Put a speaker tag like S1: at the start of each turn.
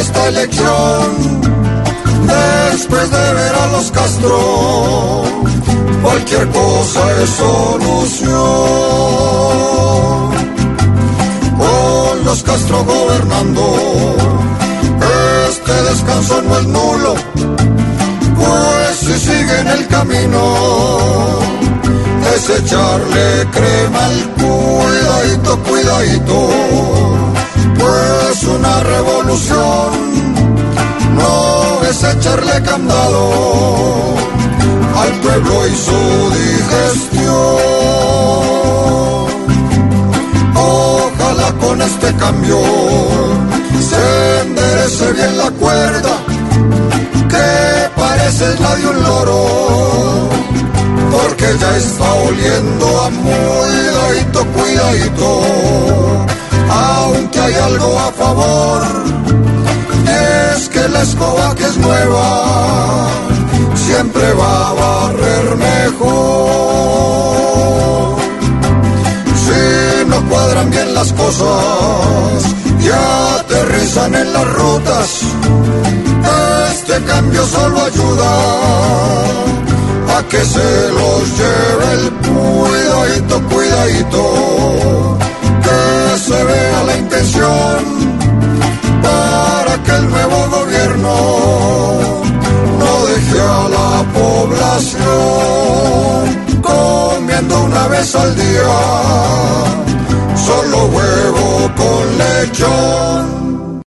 S1: Esta elección, después de ver a los Castro, cualquier cosa es solución. Con los Castro gobernando, este descanso no es nulo, pues si siguen el camino es echarle crema al cuidadito, cuidadito, una revolución no es echarle candado al pueblo y su digestión. Ojalá con este cambio se enderece bien la cuerda que parece la de un loro porque ya está oliendo a cuidadito, cuidadito. Aunque hay algo a favor, escoba que es nueva siempre va a barrer mejor. Si no cuadran bien las cosas y aterrizan en las rutas, este cambio solo ayuda a que se los lleve